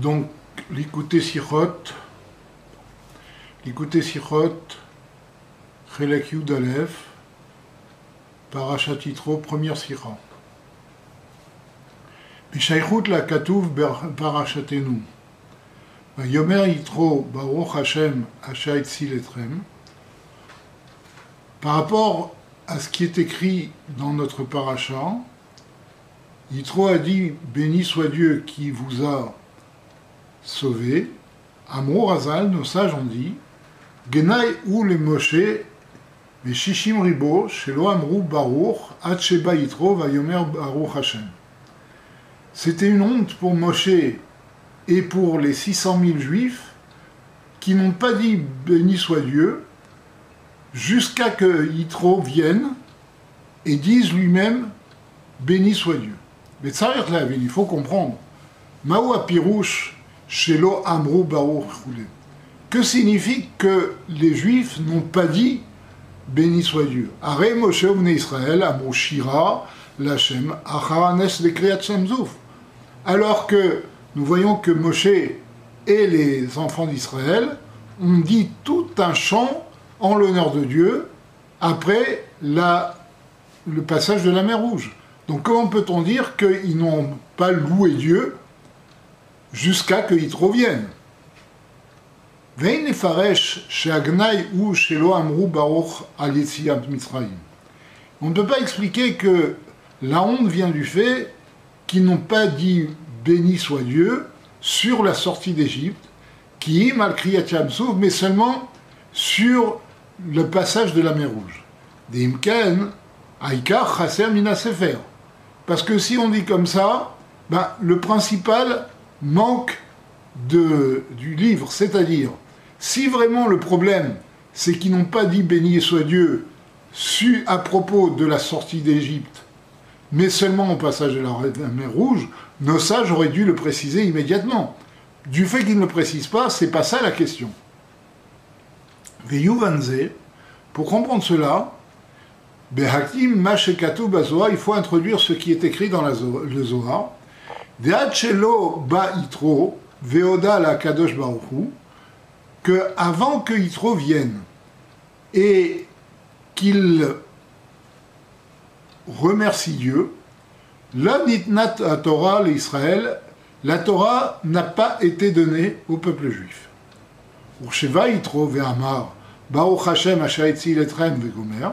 Donc, l'écouter Sichot, l'écouter Sichot, Chelek Yudalef, Parashat Yitro, première la Katouv Parashatenu. Yomer Yitro Baruch Hashem Hashait Siletrem. Par rapport à ce qui est écrit dans notre paracha, Yitro a dit Béni soit Dieu qui vous a sauvé. Amour Azal, nos sages ont dit ou les Moshe, mais Shishim Ribo, Shelo Amrou Baruch, Yitro, Vayomer Baruch Hashem. C'était une honte pour Moshe et pour les 600 000 juifs qui n'ont pas dit béni soit Dieu jusqu'à que Yitro vienne et dise lui-même béni soit Dieu. Mais il faut comprendre. Maou Pirouche, Shelo Amrou Baruch Que signifie que les juifs n'ont pas dit béni soit Dieu Moshe. Alors que nous voyons que Moshe et les enfants d'Israël ont dit tout un chant en l'honneur de Dieu après le passage de la mer Rouge. Donc comment peut-on dire qu'ils n'ont pas loué Dieu jusqu'à qu'il Yitro vienne On ne peut pas expliquer que la honte vient du fait qu'ils n'ont pas dit béni soit Dieu sur la sortie d'Égypte, qui est malgré mais seulement sur le passage de la mer Rouge. Aïkar, Chaser, Mina. Parce que si on dit comme ça, ben, le principal manque de, du livre, c'est-à-dire, si vraiment le problème, c'est qu'ils n'ont pas dit béni soit Dieu su à propos de la sortie d'Égypte, mais seulement au passage de la mer Rouge, nos sages auraient dû le préciser immédiatement. Du fait qu'ils ne le précisent pas, c'est pas ça la question. Pour comprendre cela, il faut introduire ce qui est écrit dans le Zohar. Ba Itro, Veoda la Kadosh que avant que Yitro vienne et qu'il remercie Dieu, la nitnat Torah, l'Israël, la Torah n'a pas été donnée au peuple juif. Ursheva Yitro ve'amar, Baruch Hashem letrem ve'gomer,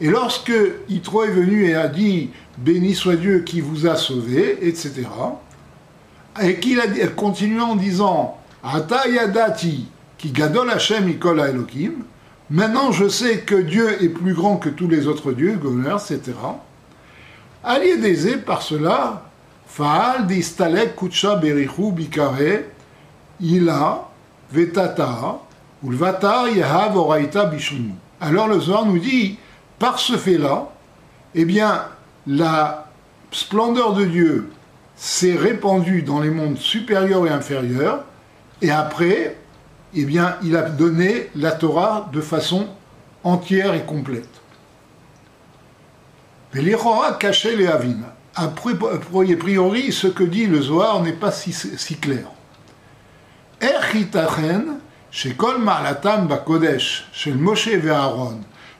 et lorsque Yitro est venu et a dit Béni soit Dieu qui vous a sauvé, etc., et qu'il a continué en disant Ata yadati qui gadol Hashem Elohim, maintenant je sais que Dieu est plus grand que tous les autres dieux, Gomer, etc. Aliédésé par cela, Faal distalek kutsha berichu bikare, ila vetata, ulvata yahav oraita bishunu. Alors le Zohar nous dit par ce fait-là, eh bien, la splendeur de Dieu s'est répandue dans les mondes supérieurs et inférieurs, et après, eh bien, il a donné la Torah de façon entière et complète. Mais les rois cachaient les Havim. A priori, ce que dit le Zohar n'est pas si, clair. Erchitachen, chez Kol Ma'alatam Bakodesh, chez Moshe et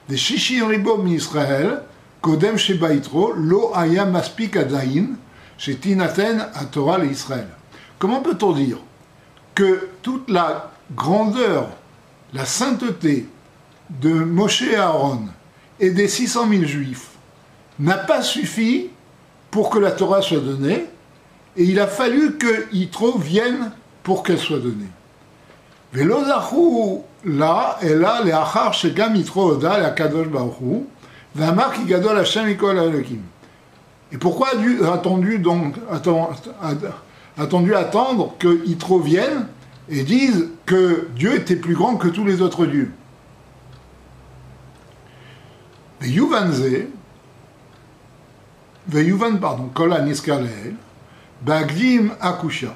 Des Shishim Ribom Israël, Kodem Shebaitro, Lo Aya Maspik Adain, chez Tinaten à Torah et Israël. Comment peut-on dire que toute la grandeur, la sainteté de Moshe et Aaron et des 600 000 juifs n'a pas suffi pour que la Torah soit donnée, et il a fallu que Yitro vienne pour qu'elle soit donnée. Ki gadol Hashem ikol Elohim. Et pourquoi a attendu donc attendu attendre que Yitro vienne et dise que Dieu était plus grand que tous les autres dieux? Pardon, akusha.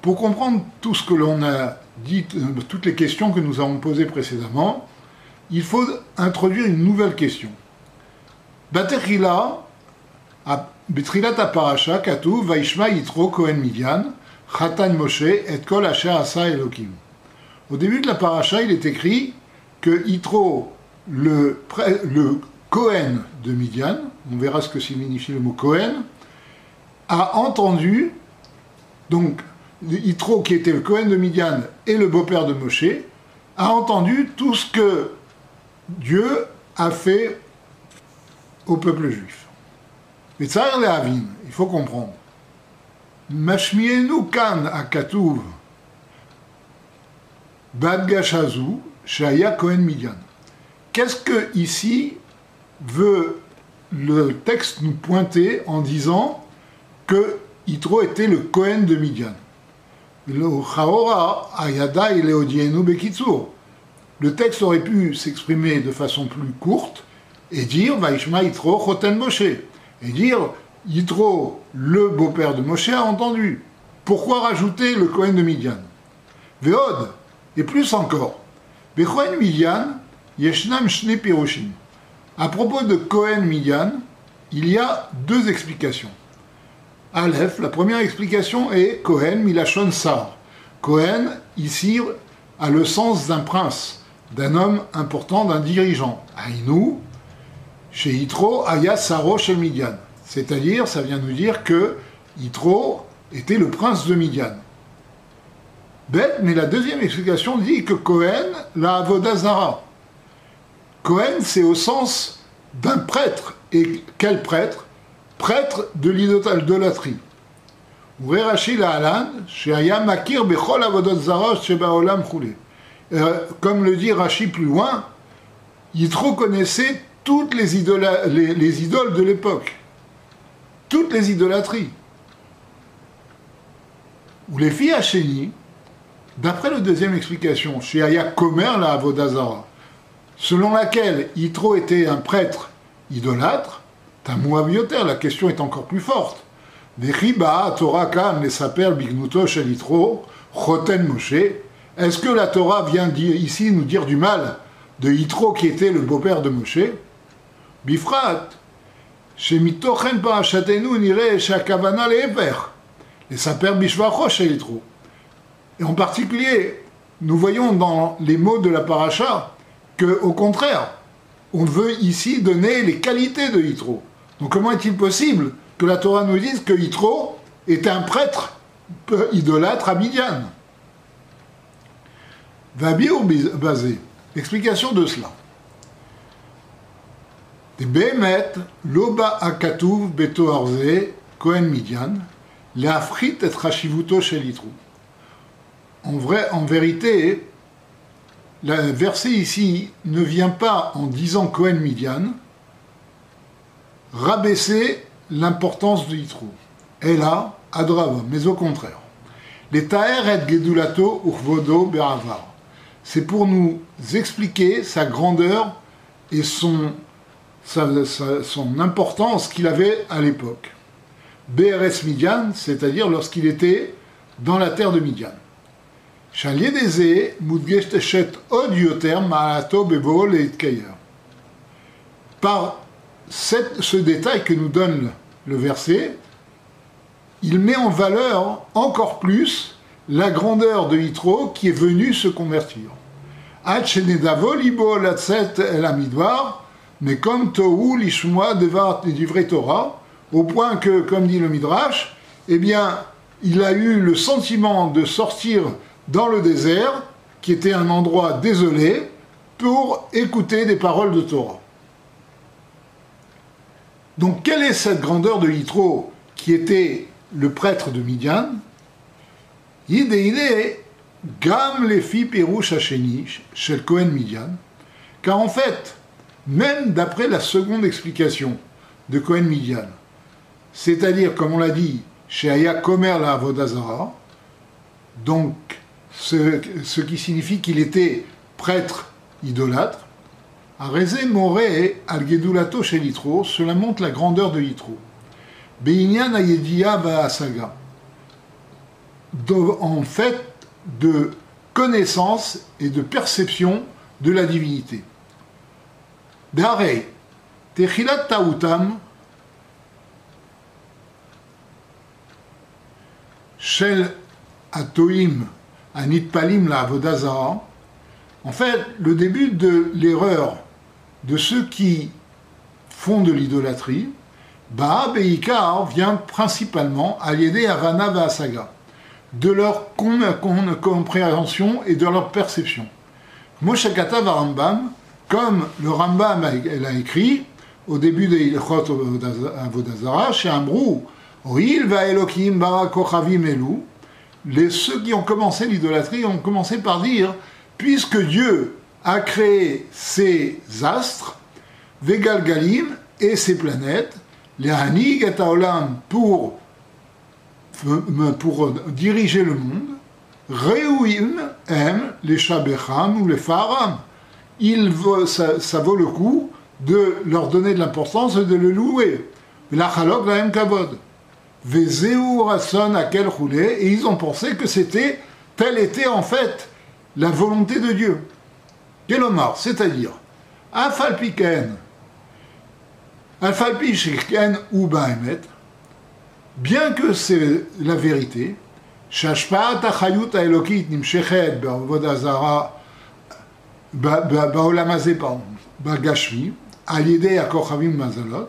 Pour comprendre tout ce que l'on a dit euh, toutes les questions que nous avons posées précédemment, il faut introduire une nouvelle question. Baterila, Betrilat Parasha, Katu, Vaishma Yitro, Kohen Midian, Chatan Moshe et Kol Asa Elohim. Au début de la paracha, il est écrit que Yitro, le, le Cohen de Midian, on verra ce que signifie le mot Cohen, a entendu, donc Yitro qui était le Cohen de Midian et le beau-père de Moshe, a entendu tout ce que Dieu a fait au peuple juif. Mais ça, il faut comprendre. Mashmienu kan akatuv badgashazu shaya Cohen Midian. Qu'est-ce que ici veut le texte nous pointer en disant que Yitro était le Cohen de Midian? Le texte aurait pu s'exprimer de façon plus courte et dire Vaishma Yitro Choten Moshe. Et dire Yitro, le beau-père de Moshe, a entendu. Pourquoi rajouter le Cohen de Midian? Veod, et plus encore. Midian, Yeshnam Shne. À propos de Cohen Midian, il y a deux explications. Aleph, la première explication est Cohen Milachon Sar. Cohen, ici, a le sens d'un prince, d'un homme important, d'un dirigeant. Aïnou, chez Yitro, Aya Saro chez Midian. C'est-à-dire, ça vient nous dire que Yitro était le prince de Midian. Bête, mais la deuxième explication dit que Cohen la Avodazara. Cohen, c'est au sens d'un prêtre. Et quel prêtre? Prêtre de l'idolâtrie. Euh, comme le dit Rashi plus loin, Yitro connaissait toutes les, les, idoles de l'époque, toutes les idolâtries. Ou les filles Hachéni, d'après la deuxième explication, chez Komer la Avodazara, selon laquelle Yitro était un prêtre idolâtre, Tamouavioter, la question est encore plus forte. Torah Kam, les saper Bignuto Yitro, Choten Moshe. Est-ce que la Torah vient ici nous dire du mal de Yitro qui était le beau-père de Moshe? Bifrat, Shemitochem Parachatenu nire Shakavana Lever, les saper Bishvacho Yitro. Et en particulier, nous voyons dans les mots de la paracha que, au contraire, on veut ici donner les qualités de Yitro. Donc comment est-il possible que la Torah nous dise que Yitro est un prêtre idolâtre à Midian? Vabir basé. Explication de cela. Loba akatuv beto Kohen Midian, et Yitro. En, en vérité, le verset ici ne vient pas en disant Cohen Midian, rabaisser l'importance de Yitro. Et là, Adrava, mais au contraire. Les Taher et Gedulato Urvodo Beravar. C'est pour nous expliquer sa grandeur et son, son importance qu'il avait à l'époque. BRS Midian, c'est-à-dire lorsqu'il était dans la terre de Midian. Par ce détail que nous donne le verset, il met en valeur encore plus la grandeur de Yitro qui est venu se convertir. Mais comme Tohu l'Ishmoa du vrai Torah, au point que, comme dit le Midrash, eh bien, il a eu le sentiment de sortir dans le désert, qui était un endroit désolé, pour écouter des paroles de Torah. Donc, quelle est cette grandeur de Yitro, qui était le prêtre de Midian? Gam les filles Pérouche chez le Cohen Midian, car en fait, même d'après la seconde explication de Cohen Midian, c'est-à-dire, comme on l'a dit, chez Aya Komer la Avodazara, donc ce, qui signifie qu'il était prêtre idolâtre. Areze Moré al Gedulato chez cela montre la grandeur de Litro. Beinyan Ayedia Asaga. En fait, de connaissance et de perception de la divinité. Dare, Techilat Tautam, Shel à Toim, à Nitpalim, la Avodazara, en fait, le début de l'erreur de ceux qui font de l'idolâtrie, Ba'a Beikar vient principalement à l'aider à Rana Vasaga, de leur compréhension et de leur perception. Moshe va Rambam, comme le Rambam a, écrit au début des Ilchot Avodazara, chez Ambrou, Oil va Elohim Barakochavim ceux qui ont commencé l'idolâtrie ont commencé par dire puisque Dieu a créé ces astres, Vegalgalim et ces planètes, les Hanig et pour, pour diriger le monde, Reuim aime les Shabecham ou les Faram. Il ça, vaut le coup de leur donner de l'importance et de le louer. La Chalok la Kavod. Vezeu Rasson à quel roulé, et ils ont pensé que c'était, telle était en fait la volonté de Dieu. Kelomar, c'est-à-dire, Afalpiken, Afalpiken ou Bahemet, bien que c'est la vérité, Shashpaat achayut haelokit nimshechet be'avodazara ba'olamazé pardon, ba'gashmi, alidé akochavim mazalot,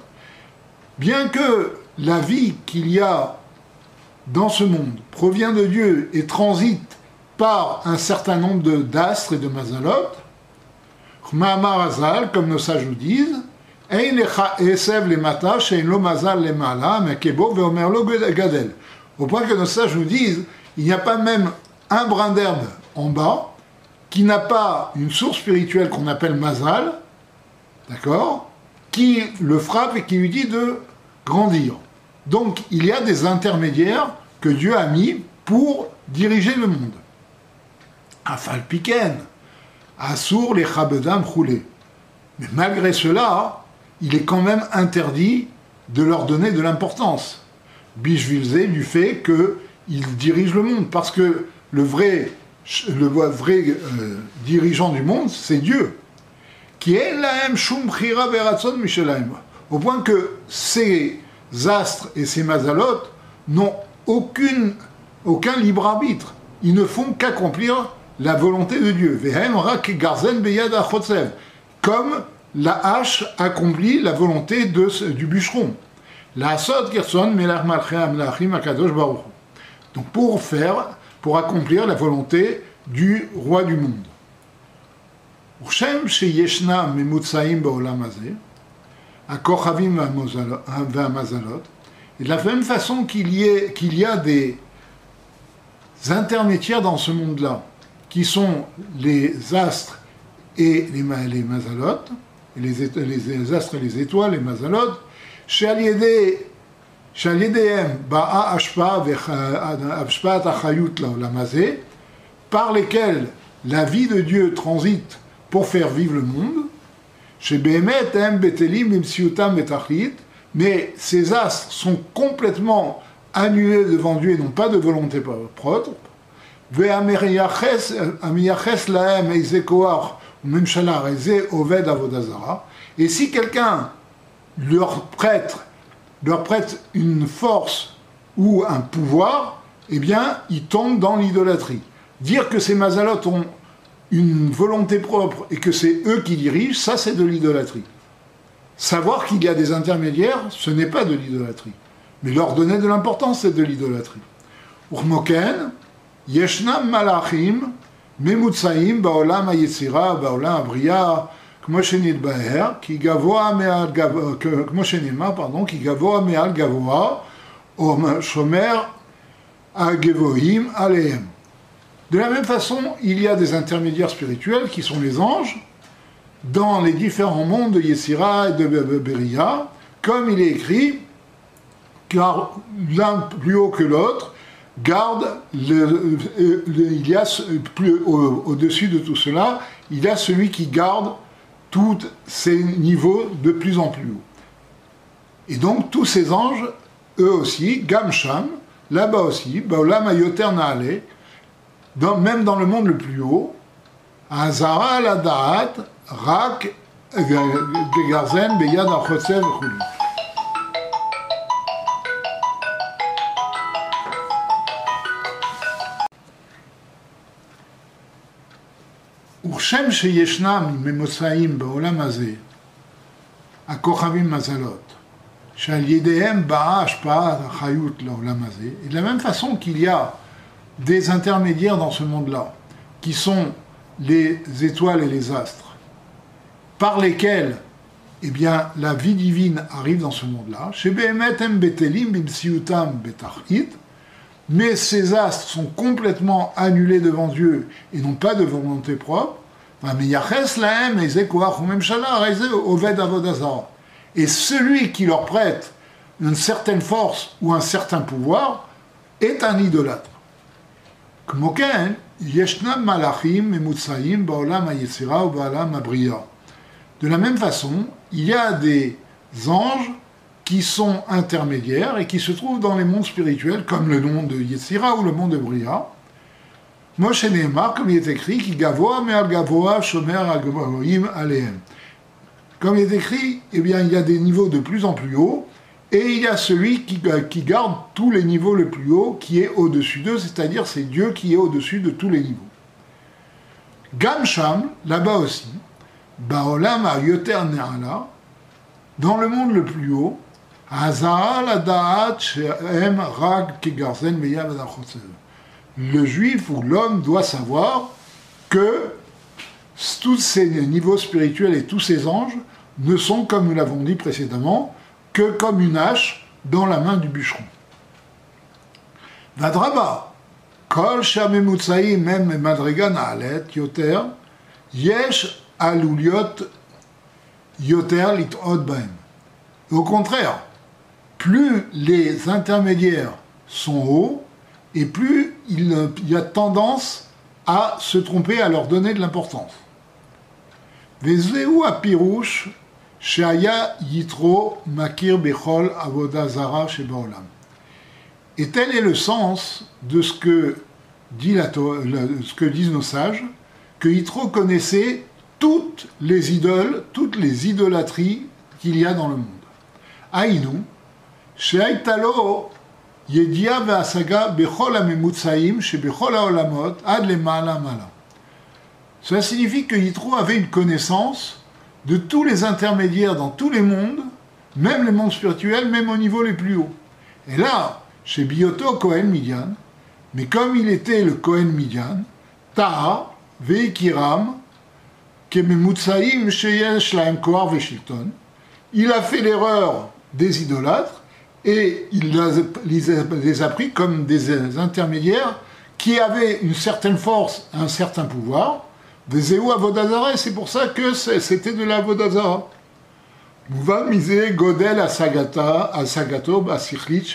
bien que la vie qu'il y a dans ce monde provient de Dieu et transite par un certain nombre d'astres et de mazalot, Azal, comme nos sages nous disent, au point que nos sages nous disent, il n'y a pas même un brin d'herbe en bas qui n'a pas une source spirituelle qu'on appelle Mazal, d'accord, qui le frappe et qui lui dit de grandir. Donc il y a des intermédiaires que Dieu a mis pour diriger le monde. Afalpiken, Assour les Chabedam roulés. Mais malgré cela, il est quand même interdit de leur donner de l'importance. Bishvilze du fait qu'ils dirigent le monde, parce que le vrai, euh, dirigeant du monde, c'est Dieu. Qui est la Shum Au point que ces astres et ces mazalotes n'ont aucun libre arbitre. Ils ne font qu'accomplir la volonté de Dieu. Comme la hache accomplit la volonté de, du bûcheron. La Donc pour faire, pour accomplir la volonté du roi du monde. Et de la même façon qu'il y, y a des intermédiaires dans ce monde-là, qui sont les astres et les, mazalotes, les, les, astres et les étoiles, les mazalotes, par lesquels la vie de Dieu transite pour faire vivre le monde, mais ces astres sont complètement annulés devant Dieu et n'ont pas de volonté propre, et si quelqu'un leur prête, leur prête une force ou un pouvoir, eh bien, ils tombent dans l'idolâtrie. Dire que ces mazalotes ont une volonté propre et que c'est eux qui dirigent, ça c'est de l'idolâtrie. Savoir qu'il y a des intermédiaires, ce n'est pas de l'idolâtrie. Mais leur donner de l'importance, c'est de l'idolâtrie. Urmoken, ישנם מלאכים ממוצעים בעולם היצירה, בעולם הבריאה, כמו שנתבהר, כי גבוה מעל גבוה, כמו שנאמר, פרדון, כי גבוה מעל גבוה, או שומר הגבוהים עליהם. De la même façon, il y a des intermédiaires spirituels qui sont les anges dans les différents mondes de Yesira et de Beria, comme il est écrit, car l'un plus haut que l'autre, garde, le, au-dessus de tout cela, il y a celui qui garde tous ces niveaux de plus en plus haut. Et donc tous ces anges, eux aussi, Gamsham, là-bas aussi, Baolam Ayoter même dans le monde le plus haut, Azara Ladaat, Rak, Gegarzen, Beyad וכשם שישנם ממוצאים בעולם הזה, הכוכבים מזלות, שעל ידיהם באה השפעת החיות לעולם הזה, et de la même façon qu'il y a des intermédiaires dans ce monde-là, qui sont les étoiles et les astres, par lesquels eh bien, la vie divine arrive dans ce monde-là. Chez Behemetem Betelim Bimsiutam Betachit, mais ces astres sont complètement annulés devant Dieu et n'ont pas de volonté propre. Et celui qui leur prête une certaine force ou un certain pouvoir est un idolâtre. De la même façon, il y a des anges qui sont intermédiaires et qui se trouvent dans les mondes spirituels, comme le monde de Yetzira ou le monde de Bria. Moshe Nehemar, comme il est écrit, qui gavoa me al gavoa shomer al aleem. Comme il est écrit, eh bien, il y a des niveaux de plus en plus haut, et il y a celui qui, qui garde tous les niveaux les plus hauts, qui est au-dessus d'eux, c'est-à-dire c'est Dieu qui est au-dessus de tous les niveaux. Gamsham, là-bas aussi, Baolam a yoter dans le monde le plus haut, le juif ou l'homme doit savoir que tous ces niveaux spirituels et tous ces anges ne sont, comme nous l'avons dit précédemment, que comme une hache dans la main du bûcheron. Kol yesh aluliot Au contraire, plus les intermédiaires sont hauts, et plus il y a tendance à se tromper, à leur donner de l'importance. Apirouche, shaya yitro makir bechol avodazara shebaolam. Et tel est le sens de ce que, ce que disent nos sages, que Yitro connaissait toutes les idoles, toutes les idolâtries qu'il y a dans le monde. Aïnou, שהייתה Cela signifie que Yitro avait une connaissance de tous les intermédiaires dans tous les mondes, même les mondes spirituels, même au niveau les plus hauts. Et là, chez Bioto Kohen Midian, mais comme il était le Kohen Midian, Taha, Veikiram, Kememutsaim Sheyesh Laem Koar Veshilton, il a fait l'erreur des idolâtres et il les a pris comme des intermédiaires qui avaient une certaine force, un certain pouvoir, des Éo Vodazara, et c'est pour ça que c'était de la Vodazara. Mouva Godel à Sagata, à Sagato, à Sikhlit,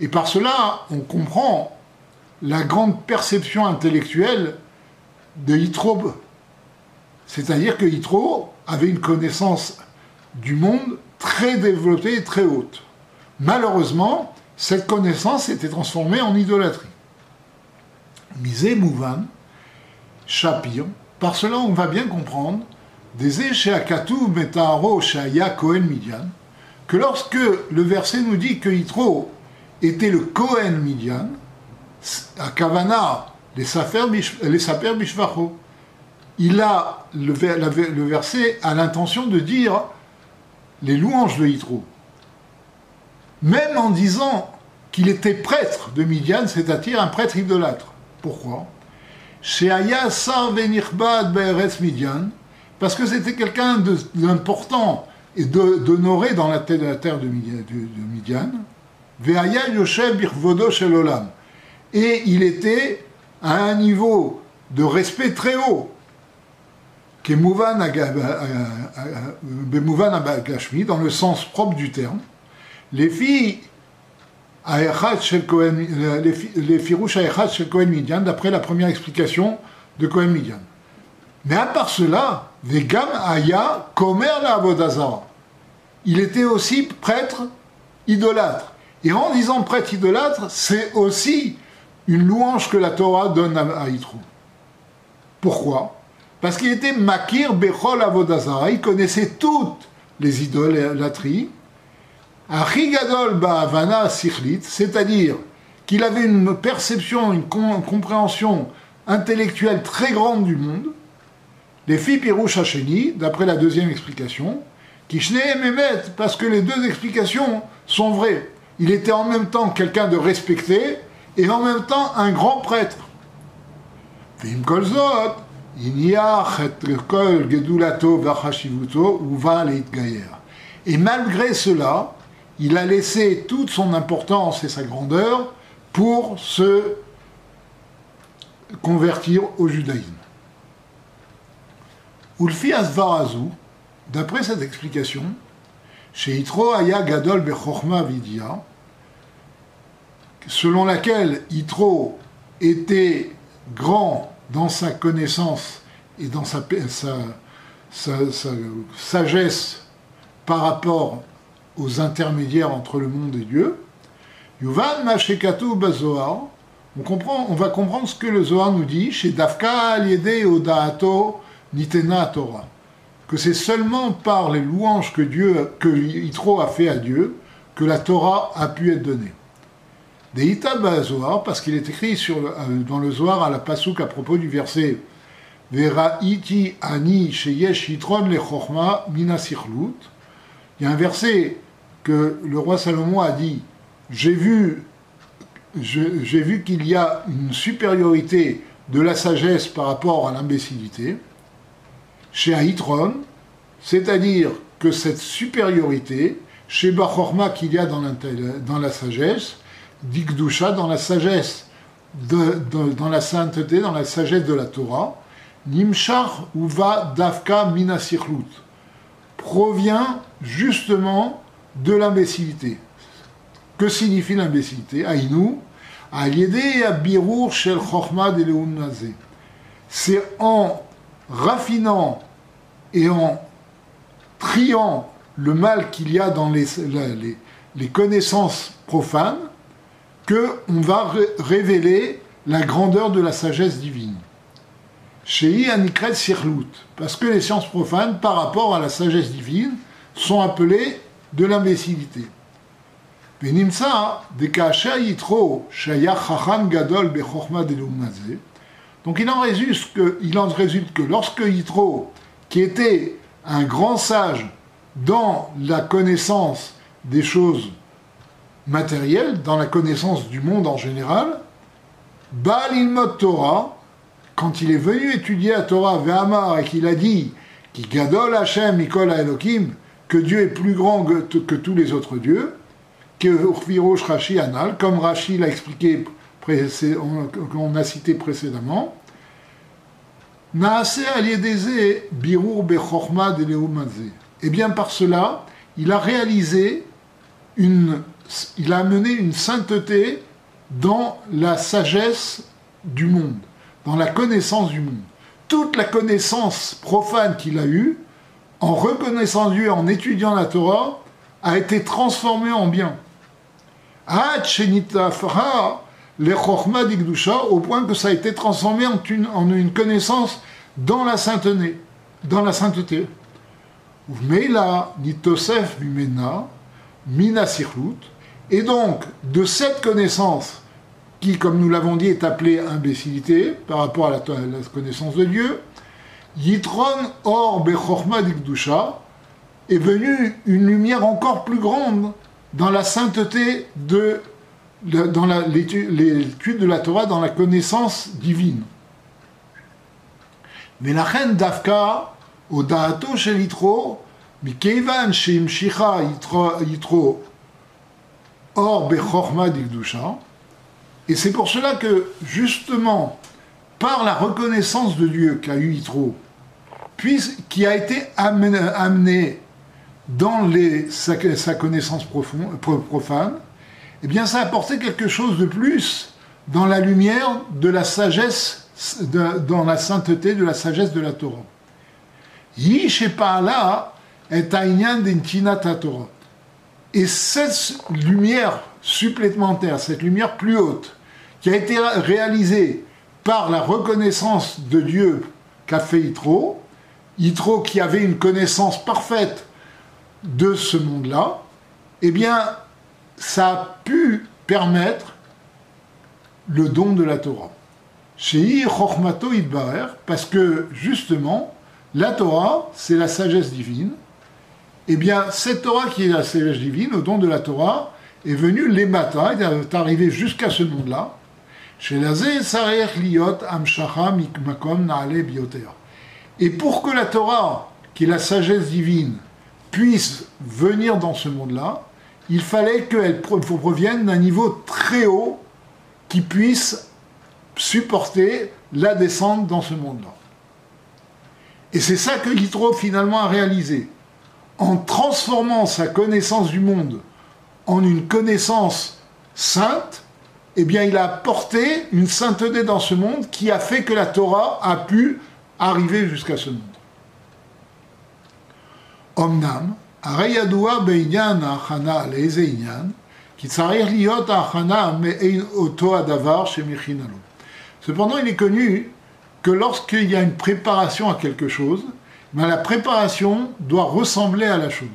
Et par cela, on comprend la grande perception intellectuelle de Yitro. C'est-à-dire que Yitro avait une connaissance du monde très développée et très haute. Malheureusement, cette connaissance s'était transformée en idolâtrie. Misé Mouvan, Shapir, par cela on va bien comprendre, des Esheakatu Metaro Shaya Kohen Midian, que lorsque le verset nous dit que Yitro était le Kohen Midian, à Kavana, les Saper Bishvacho, il a, le, verset a l'intention de dire les louanges de Yitro même en disant qu'il était prêtre de Midian, c'est-à-dire un prêtre idolâtre. Pourquoi? Midian, parce que c'était quelqu'un d'important et d'honoré dans la terre de Midian. Et il était à un niveau de respect très haut. Dans le sens propre du terme les filles les firouches chez Cohen Midian, d'après la première explication de Cohen Midian. Mais à part cela, Vegam Aya Komer la Il était aussi prêtre idolâtre. Et en disant prêtre idolâtre, c'est aussi une louange que la Torah donne à Yitro. Pourquoi? Parce qu'il était Makir Bechol Avodazara, il connaissait toutes les idolâtries, Achigadol Ba'avana Sikhlit, c'est-à-dire qu'il avait une perception, une compréhension intellectuelle très grande du monde, Les filles Hacheni, d'après la deuxième explication, et Mehmet, parce que les deux explications sont vraies. Il était en même temps quelqu'un de respecté et en même temps un grand prêtre. Et malgré cela, il a laissé toute son importance et sa grandeur pour se convertir au judaïsme. Ulfi Asvarazu, d'après cette explication, chez Yitro Aya Gadol Bechorma Vidya, selon laquelle Yitro était grand dans sa connaissance et dans sa, sagesse par rapport aux intermédiaires entre le monde et Dieu, Yuvan Mashekatu Bazoar, on, comprend, on va comprendre ce que le Zohar nous dit chez Dafka Aliede Odaato Nitena Torah, que c'est seulement par les louanges que Dieu, que Yitro a fait à Dieu, que la Torah a pu être donnée. Deita Zohar, parce qu'il est écrit sur, euh, dans le Zohar à la Pasuk à propos du verset Vera iti ani sheyesh yitron le mina Il y a un verset que le roi Salomon a dit J'ai vu, j'ai vu qu'il y a une supériorité de la sagesse par rapport à l'imbécilité chez Aitron, c'est-à-dire que cette supériorité, chez Bachorma qu'il y a dans, la sagesse, d'Ikdusha, dans la sagesse, dans la sainteté, dans la sagesse de la Torah, Nimshar Uva Davka Minasirlut, provient justement de l'imbécilité. Que signifie l'imbécilité? Aïnou, Abirur Shel Chochma de C'est en raffinant et en triant le mal qu'il y a dans les, les connaissances profanes que on va révéler la grandeur de la sagesse divine. Chez Anikret Sirlout, parce que les sciences profanes, par rapport à la sagesse divine, sont appelées de l'imbécilité. Donc il en résulte que, il en résulte que lorsque Yitro, qui était un grand sage dans la connaissance des choses matériel, dans la connaissance du monde en général, Baal Torah, quand il est venu étudier la Torah Ve'amar et qu'il a dit qui Gadol Hashem Mikol Elohim, que Dieu est plus grand que, tous les autres dieux, que Urfirosh Rashi Anal, comme Rashi l'a expliqué, qu'on a cité précédemment, Naase Birur Bechorma Et bien par cela, il a réalisé une il a amené une sainteté dans la sagesse du monde, dans la connaissance du monde. Toute la connaissance profane qu'il a eue, en reconnaissant Dieu, en étudiant la Torah, a été transformée en bien. au point que ça a été transformé en une, connaissance dans la sainteté. Dans la sainteté. nitosef mina et donc, de cette connaissance, qui, comme nous l'avons dit, est appelée imbécilité par rapport à la, connaissance de Dieu, Yitron Or Bechorma Dikdusha est venue une lumière encore plus grande dans la sainteté de dans l'étude de la Torah, dans la connaissance divine. Mais la reine d'Afka, au Daato shel Yitro, Mikeivan Shimshicha Yitro Or Bechorma d'Igdusha. Et c'est pour cela que, justement, par la reconnaissance de Dieu qu'a eu Yitro, qui a été amené, dans les, sa, connaissance profane, eh bien ça a apporté quelque chose de plus dans la lumière de la sagesse, dans la sainteté de la sagesse de la Torah. Yishepa'ala est Aïnyan d'Intinat Torah. Et cette lumière supplémentaire, cette lumière plus haute, qui a été réalisée par la reconnaissance de Dieu qu'a fait Yitro, Yitro qui avait une connaissance parfaite de ce monde-là, eh bien, ça a pu permettre le don de la Torah. Chez Chochmato Idbarer, parce que justement, La Torah, c'est la sagesse divine. Eh bien, cette Torah qui est la sagesse divine, au don de la Torah, est venue les matins, est arrivé jusqu'à ce monde-là. Et pour que la Torah, qui est la sagesse divine, puisse venir dans ce monde-là, il fallait qu'elle provienne d'un niveau très haut qui puisse supporter la descente dans ce monde-là. Et c'est ça que Yitro finalement a réalisé. En transformant sa connaissance du monde en une connaissance sainte, eh bien il a apporté une sainteté dans ce monde qui a fait que la Torah a pu arriver jusqu'à ce monde. Omnam, Cependant, il est connu que lorsqu'il y a une préparation à quelque chose, mais la préparation doit ressembler à la chose.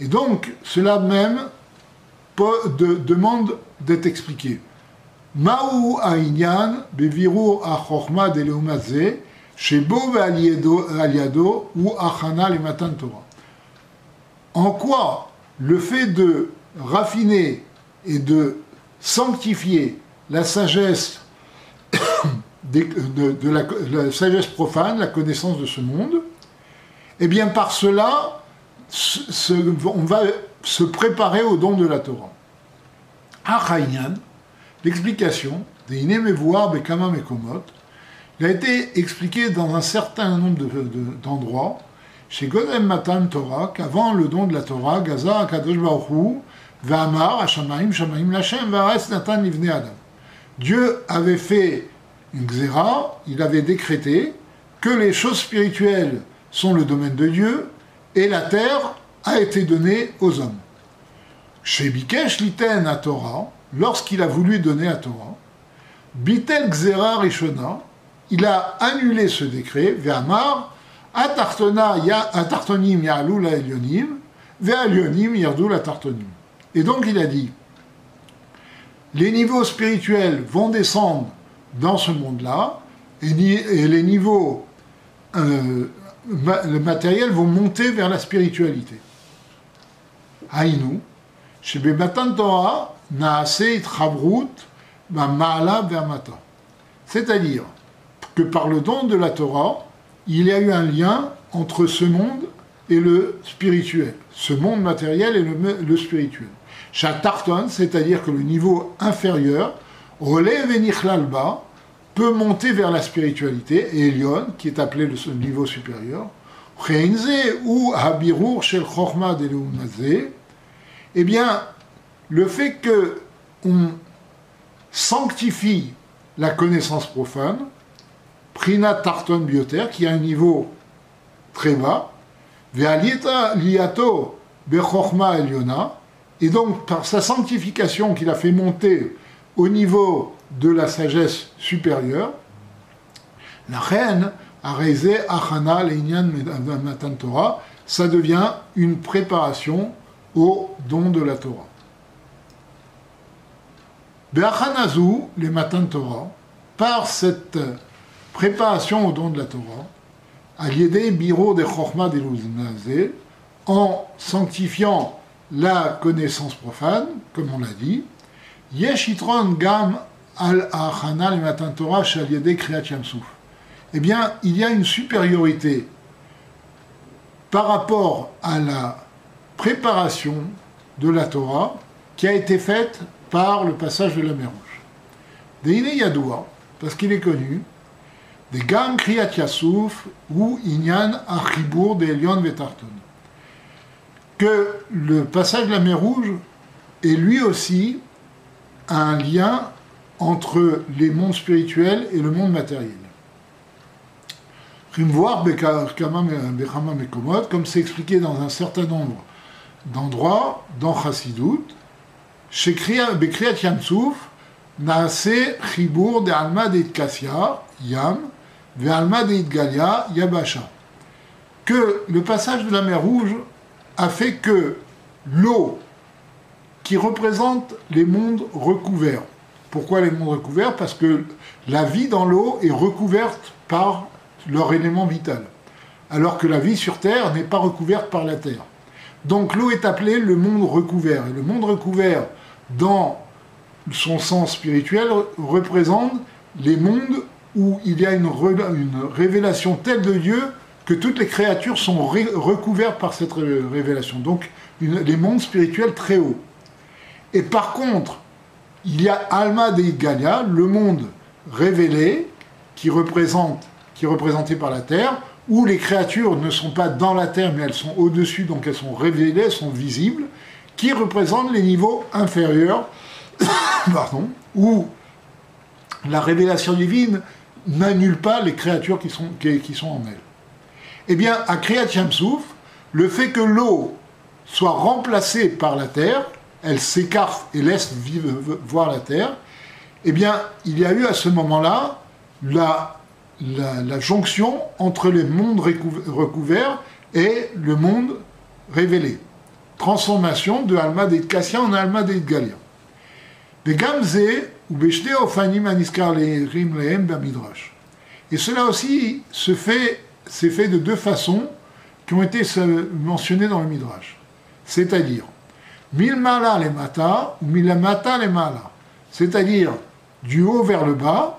Et donc, cela même demande d'être expliqué. Ma'u bevirur de ou Achana le Matan Torah. En quoi le fait de raffiner et de sanctifier la sagesse de, la, sagesse profane, la connaissance de ce monde, eh bien par cela, on va se préparer au don de la Torah. Achayan, l'explication des Inemevuar Bekama Mekomot, il a été expliqué dans un certain nombre d'endroits, chez Godem Matan Torah, qu'avant le don de la Torah, Gaza Akadosh Baruch Vamar Hashamaim Shamaim Lachem Vares Natan Livne Adam. Dieu avait fait une xéra, il avait décrété que les choses spirituelles sont le domaine de Dieu et la terre a été donnée aux hommes. Chez Bikesh Liten à Torah, lorsqu'il a voulu donner à Torah, Bitel Xera Rishona, il a annulé ce décret, Ve'amar, Atartonim Ya'alou la Elionim, Ve'alionim Yardou Tartonim. Et donc il a dit, les niveaux spirituels vont descendre dans ce monde-là, et, les niveaux euh, matériels vont monter vers la spiritualité. Torah, Naase Itrabrut, Ma'ala Vermata. C'est-à-dire, que par le don de la Torah, il y a eu un lien entre ce monde et le spirituel, ce monde matériel et le, spirituel. Chatarton, c'est-à-dire que le niveau inférieur, relève l'alba, peut monter vers la spiritualité, et Elion, qui est appelé le niveau supérieur, ou Habirur Shel Chorma eh bien, le fait que on sanctifie la connaissance profane, Prina Tarton Bioter, qui a un niveau très bas, liato bechorma eliona, et donc par sa sanctification qu'il a fait monter au niveau de la sagesse supérieure, la reine a Achana Leinyan Matan Torah, ça devient une préparation au don de la Torah. Be'achanazu, les Matan Torah, par cette préparation au don de la Torah, à l'idée biro de Chorma de en sanctifiant la connaissance profane, comme on l'a dit, Yeshitron Gam al Achana le Matan Torah Shaliede Kriyat Eh bien, il y a une supériorité par rapport à la préparation de la Torah qui a été faite par le passage de la mer Rouge. Deine Yadoua, parce qu'il est connu, des Gam Kriyat Yasuf ou Inyan Achibour de Elion Vetarton. Que le passage de la mer Rouge est lui aussi un lien entre les mondes spirituels et le monde matériel. Comme c'est expliqué dans un certain nombre d'endroits, dans Chassidut, chez Bekriyat Yamsouf, Naase Chibour de Alma de Kassia, Yam, Galia Yabasha. Que le passage de la mer Rouge a fait que l'eau qui représente les mondes recouverts, Pourquoi les mondes recouverts? Parce que la vie dans l'eau est recouverte par leur élément vital, alors que la vie sur Terre n'est pas recouverte par la Terre. Donc l'eau est appelée le monde recouvert. Et le monde recouvert, dans son sens spirituel, représente les mondes où il y a une, révélation telle de Dieu que toutes les créatures sont recouvertes par cette révélation. Donc les mondes spirituels très hauts. Et par contre, il y a Alma de Galia, le monde révélé, qui, représente, qui est représenté par la terre, où les créatures ne sont pas dans la terre, mais elles sont au-dessus, donc elles sont révélées, elles sont visibles, qui représente les niveaux inférieurs, pardon, où la révélation divine n'annule pas les créatures qui sont, qui, sont en elle. Eh bien, à Kriyat Yamsouf, le fait que l'eau soit remplacée par la terre, elle s'écarte et laisse voir la terre, eh bien, il y a eu à ce moment-là la, la, jonction entre les mondes recouverts et le monde révélé. Transformation de Alma de Kassia en Alma de Galia. Et cela aussi se fait, c'est fait de deux façons qui ont été mentionnées dans le Midrash. C'est-à-dire, Milmala les mata ou milamata les mala. C'est-à-dire du haut vers le bas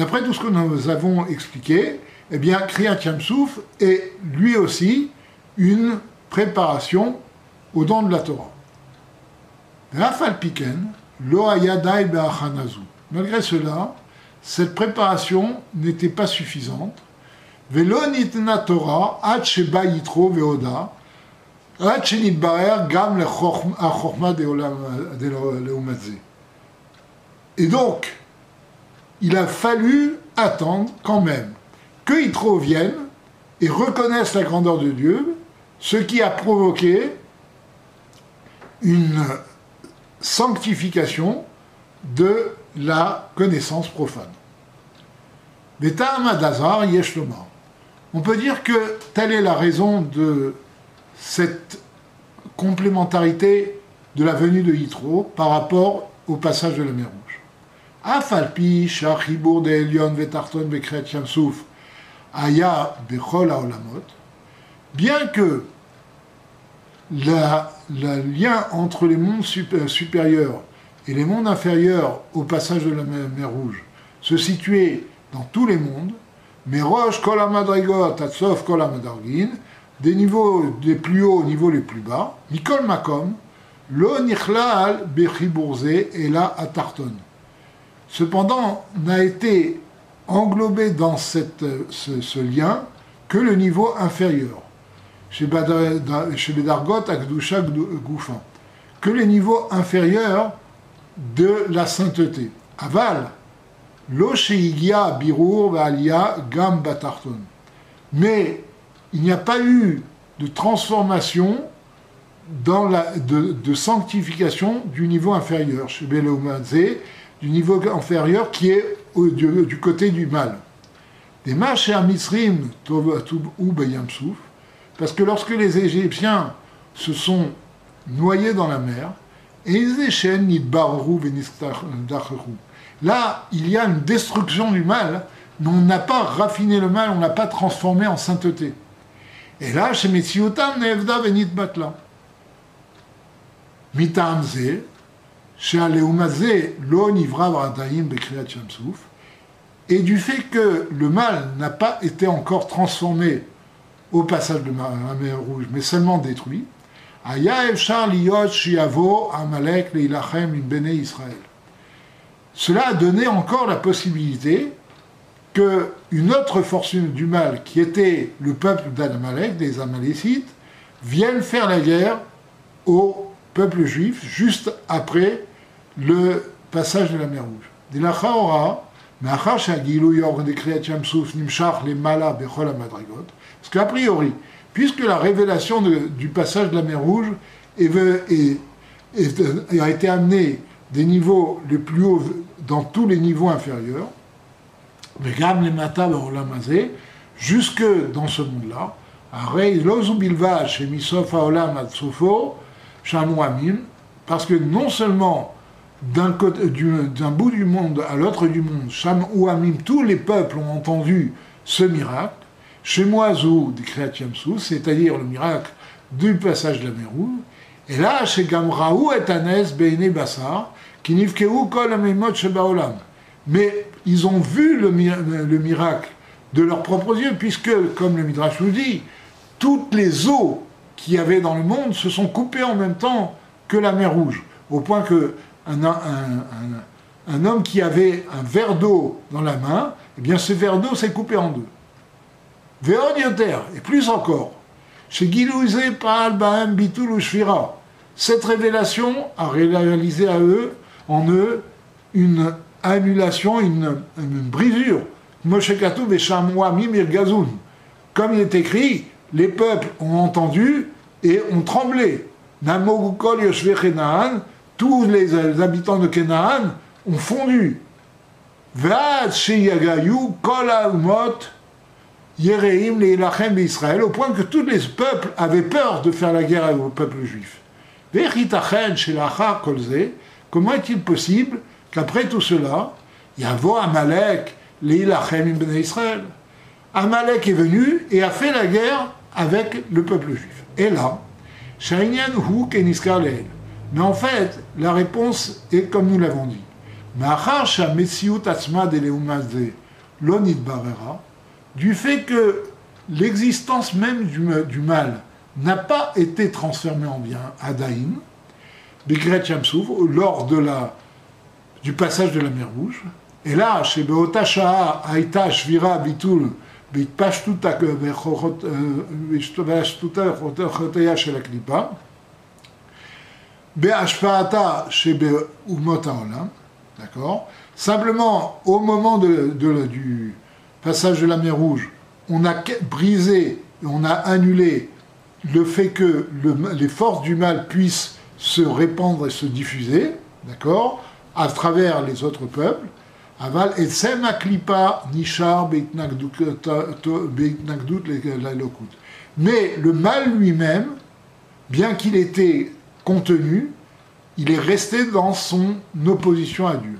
D'après tout ce que nous avons expliqué, eh bien, Kriyat Yamsouf est lui aussi une préparation au don de la Torah. Rafal Piken, Malgré cela, cette préparation n'était pas suffisante. Torah, Veoda, et donc, il a fallu attendre quand même que Yitro vienne et reconnaisse la grandeur de Dieu, ce qui a provoqué une sanctification de la connaissance profane. On peut dire que telle est la raison de cette complémentarité de la venue de Yitro par rapport au passage de la mer Rouge. Afalpi, Shachibour de Elion, Vetarton, Bekret Yamsouf, Aya, Bechol Aolamot, bien que le lien entre les mondes supérieurs et les mondes inférieurs au passage de la mer Rouge se situait dans tous les mondes, mais Roche, Kol Amadrigot, Tatsof, Kol des niveaux des plus hauts aux niveaux les plus bas, Nicole Makom, lo nichlal et là à Tarton. Cependant, n'a été englobé dans ce, lien que le niveau inférieur, chez, les Dargot, Akdusha, Goufan, que les niveaux inférieurs de la sainteté. Aval, lo sheigia birur alia gam batarton. Mais il n'y a pas eu de transformation de, sanctification du niveau inférieur, chez du niveau inférieur qui est du, du côté du mal. Des marches Misrim ou Bayamsouf, parce que lorsque les Égyptiens se sont noyés dans la mer, et ils échènent euh, Là, il y a une destruction du mal, mais on n'a pas raffiné le mal, on n'a pas transformé en sainteté. Et là, chez Metsiotam Nevda Venit Batla. Mitamze, שהלאום הזה לא נברא עדיין בקריאת et du fait que le mal n'a pas été encore transformé au passage de la mer Rouge, mais seulement détruit, Aya Efshar Liyot Shiavo Amalek Leilachem Bene Israël. Cela a donné encore la possibilité qu'une autre force du mal, qui était le peuple d'Anamalek, des Amalécites, vienne faire la guerre au peuple juif juste après le passage de la mer Rouge. Parce qu'a priori, puisque la révélation de, du passage de la mer Rouge est, est, est, a été amenée des niveaux les plus hauts dans tous les niveaux inférieurs, mais gam les mata jusque dans ce monde-là, parce que non seulement d'un bout du monde à l'autre du monde, Sham Amim, tous les peuples ont entendu ce miracle, chez Moazou des Yamsou, c'est-à-dire le miracle du passage de la mer Rouge, et là, chez Gamraou et Anes Beine Bassar, qui nifkeu kol amimot shebaolam. Mais ils ont vu le, le, miracle de leurs propres yeux, puisque, comme le Midrash nous dit, toutes les eaux qu'il y avait dans le monde se sont coupées en même temps que la mer Rouge, au point que un, homme qui avait un verre d'eau dans la main, eh bien ce verre d'eau s'est coupé en deux. Véodioter, et plus encore, chez Gilouze Paal Bahem Bitul Ushvira, cette révélation a réalisé à eux, en eux une annulation, une, brisure. Moshe Katou Mimir Gazoun. Comme il est écrit, les peuples ont entendu et ont tremblé. Namogukol Yoshve Kenaan, tous les habitants de Kenaan ont Leilachem Israël, au point que tous les peuples avaient peur de faire la guerre au peuple juif. Comment est-il possible qu'après tout cela, il y a Amalek Leilachem Ibn Israël? Amalek est venu et a fait la guerre avec le peuple juif. Et là, Shainyan Hu Keniskarleel. Mais en fait, la réponse est comme nous l'avons dit. Du fait que l'existence même du, mal n'a pas été transformée en bien à Daïm, lors du passage de la mer Rouge, et là, chez Beota Aïta Shvira Bitul, Bitpashtuta Bechorot, Be'ashpaata chez Be'umotaolam. D'accord? Simplement, au moment du passage de la mer Rouge, on a brisé, on a annulé le fait que les forces du mal puissent se répandre et se diffuser, d'accord? À travers les autres peuples. Aval et Semaklipa Nishar Beitnagdut Mais le mal lui-même, bien qu'il était contenu, il est resté dans son opposition à Dieu.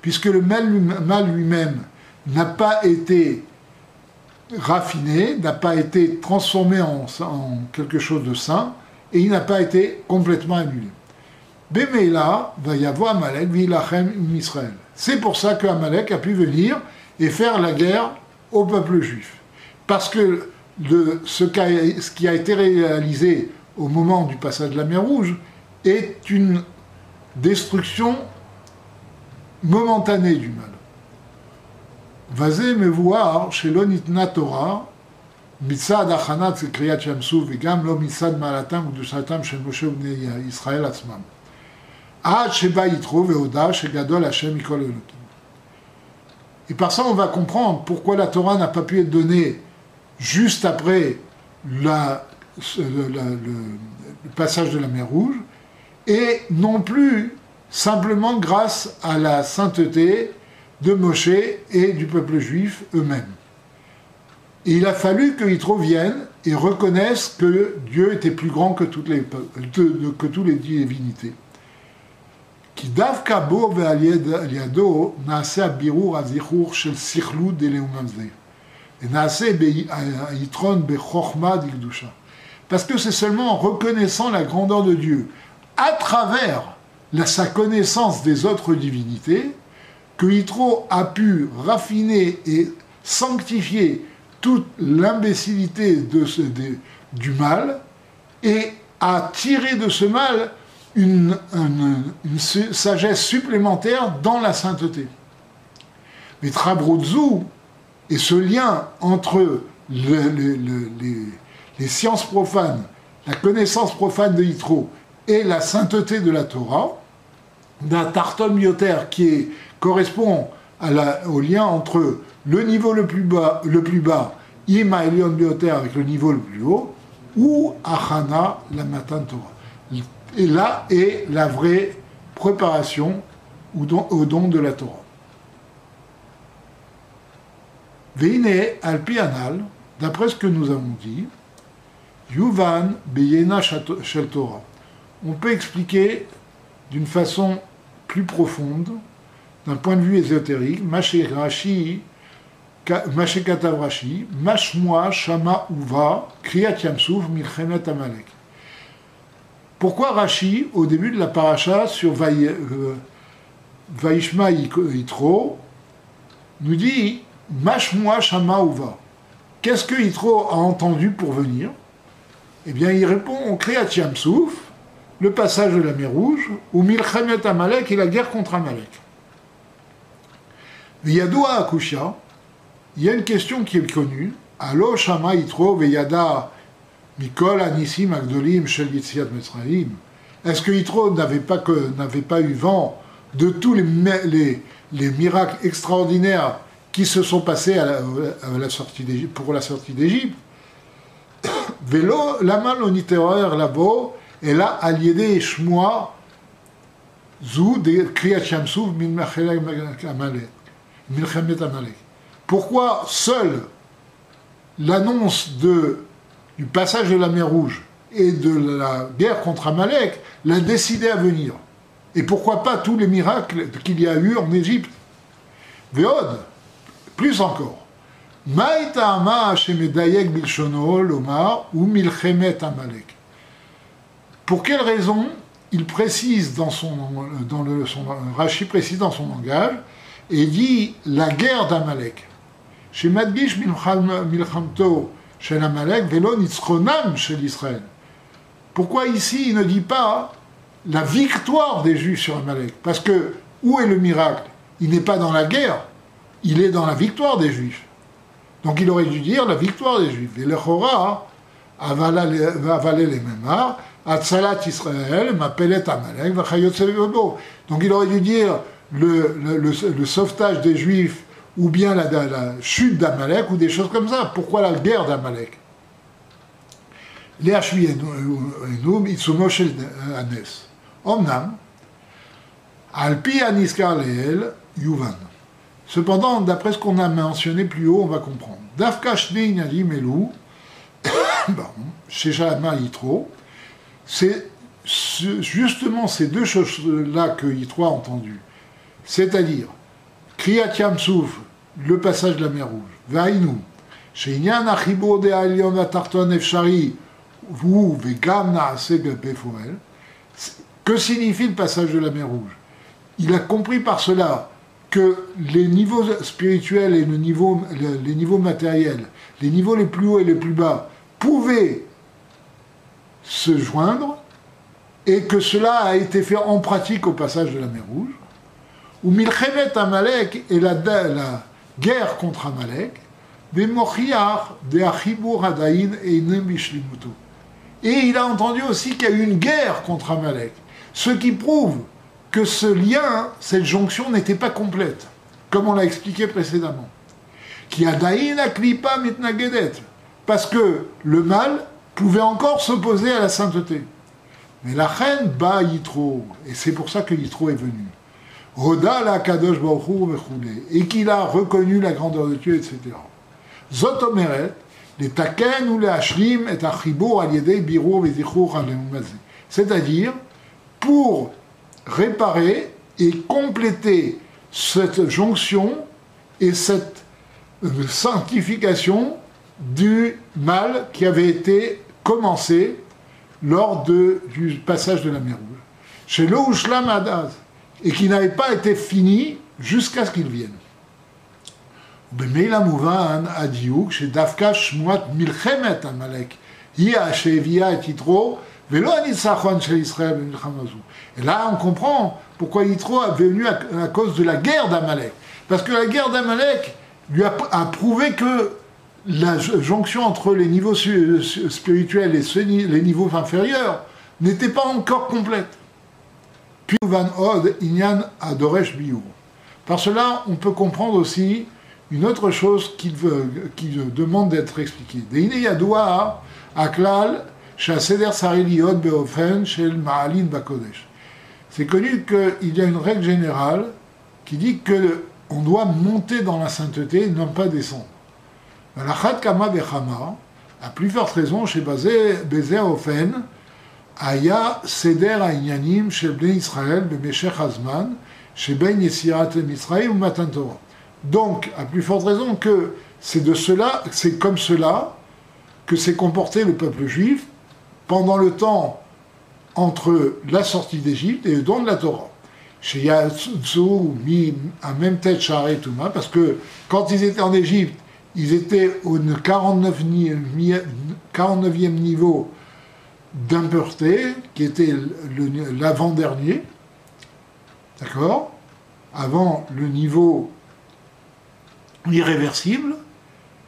Puisque le mal lui-même n'a pas été raffiné, n'a pas été transformé en, quelque chose de saint, et il n'a pas été complètement annulé. Bemeila va y avoir Amalek, Vilachem, Israël. C'est pour ça que Amalek a pu venir et faire la guerre au peuple juif. Parce que de ce, qui a été réalisé au moment du passage de la mer Rouge est une destruction momentanée du mal. Vazé me voir chez l'onitna Torah, mitzad achanat kriyat shamsu vegam lo mitzad malatam gdushatam shel Moshe bnei Israël atzmam. Ah, Ad sheba yitro veoda shegadol Hashem mikol elokim. Et par ça, on va comprendre pourquoi la Torah n'a pas pu être donnée juste après le, passage de la mer Rouge, et non plus simplement grâce à la sainteté de Moshe et du peuple juif eux-mêmes. Il a fallu qu'ils reviennent et reconnaissent que Dieu était plus grand que toutes les, divinités. Parce que c'est seulement en reconnaissant la grandeur de Dieu, à travers la, sa connaissance des autres divinités, que Yitro a pu raffiner et sanctifier toute l'imbécilité du mal et a tiré de ce mal une, sagesse supplémentaire dans la sainteté. Mais Trabrozou et ce lien entre le, le, les, sciences profanes, la connaissance profane de Yitro et la sainteté de la Torah, d'un tartom yoter qui correspond au lien entre le niveau le plus bas, le plus bas, Ima Elion Bioter avec le niveau le plus haut, ou Achana la Matan Torah. Et là est la vraie préparation au don, de la Torah. Veine Alpi Anal, d'après ce que nous avons dit, Yuvan Beyena Shel Torah. On peut expliquer d'une façon plus profonde, d'un point de vue ésotérique, Maché Rashi, Maché Katav Rashi, Mashmoa Shama Uva, Kriyat Yamsouf, Milchemet Amalek. Pourquoi Rashi, au début de la paracha sur euh, Vaishma Yitro, nous dit Mashmoa Shama Uva Qu'est-ce que Yitro a entendu pour venir? Eh bien, il répond on Kriyat Yamsouf, le passage de la mer Rouge, ou Milchemet Amalek et la guerre contre Amalek. Viyadoua Akusha, il y a une question qui est connue. Allo Shama Yitro Veyada Mikol Anissim Agdolim Shel Yitziat Mitzrayim. Est-ce que Yitro n'avait pas, eu vent de tous les miracles extraordinaires qui se sont passés pour la sortie d'Égypte. Et là, Aliédé et Shmoa, Zou, Kriyat Shamsou, Min Amalek. Pourquoi seule l'annonce du passage de la mer Rouge et de la guerre contre Amalek l'a décidé à venir? Et pourquoi pas tous les miracles qu'il y a eu en Égypte? Véod, plus encore. Pour quelle raison il précise dans son, dans le, son Rashi précise dans son langage et dit la guerre d'Amalek. Chez Milchamto, chez l'Amalek, Velo Nitzronam chez l'Israël. Pourquoi ici il ne dit pas la victoire des Juifs sur Amalek? Parce que où est le miracle? Il n'est pas dans la guerre, il est dans la victoire des Juifs. Donc il aurait dû dire la victoire des Juifs. Et le Chora avalé les Memar, Atzalat Israël, m'appelait Amalek, Donc il aurait dû dire le, sauvetage des Juifs ou bien la, chute d'Amalek ou des choses comme ça. Pourquoi la guerre d'Amalek? Alpi Aniskar Leel, Yuvan. Cependant, d'après ce qu'on a mentionné plus haut, on va comprendre. Dafka Shnei Melu, chez Shalama Yitro, c'est justement ces deux choses-là que Yitro a entendues. C'est-à-dire Kriyat Yamsouf, le passage de la mer Rouge, Vainu, Sheinyan Achibo de Alion Atarton Efshari, vous, Vegam que signifie le passage de la mer Rouge? Il a compris par cela que les niveaux spirituels et le niveau, les niveaux matériels, les niveaux les plus hauts et les plus bas, pouvaient se joindre et que cela a été fait en pratique au passage de la mer Rouge ou Milchemet Amalek et la, la guerre contre Amalek, de Achibur Adain et Et il a entendu aussi qu'il y a eu une guerre contre Amalek, ce qui prouve que ce lien, cette jonction n'était pas complète, comme on l'a expliqué précédemment. Parce que le mal pouvait encore s'opposer à la sainteté. Mais la reine bat Yitro, et c'est pour ça que Yitro est venu. Et qu'il a reconnu la grandeur de Dieu, etc. Zotomeret, les taken ou les et biro C'est-à-dire, pour réparer et compléter cette jonction et cette euh, sanctification du mal qui avait été commencé lors du passage de la mer Rouge. Chez l'Ouchlam Adaz, et qui n'avait pas été fini jusqu'à ce qu'il vienne. Et là, on comprend pourquoi Yitro est venu à, cause de la guerre d'Amalek. Parce que la guerre d'Amalek lui a, prouvé que la jonction entre les niveaux spirituels et les niveaux inférieurs n'était pas encore complète Puis. Par cela, on peut comprendre aussi une autre chose qui, demande d'être expliquée. C'est connu qu'il y a une règle générale qui dit que on doit monter dans la sainteté et non pas descendre. La kama bechama, à plus forte raison, chez Bezer Ofen, Aya Seder Ainyanim chez Bnei Israël, Bemeshech Hazman, chez Ben Yesirat Israël ou Matan Torah. Donc, à plus forte raison que c'est de cela, c'est comme cela que s'est comporté le peuple juif pendant le temps entre la sortie d'Égypte et le don de la Torah. Chez mis à même tête Share Touma, parce que quand ils étaient en Égypte, ils étaient au 49e niveau d'impureté, qui était l'avant-dernier, d'accord Avant le niveau irréversible.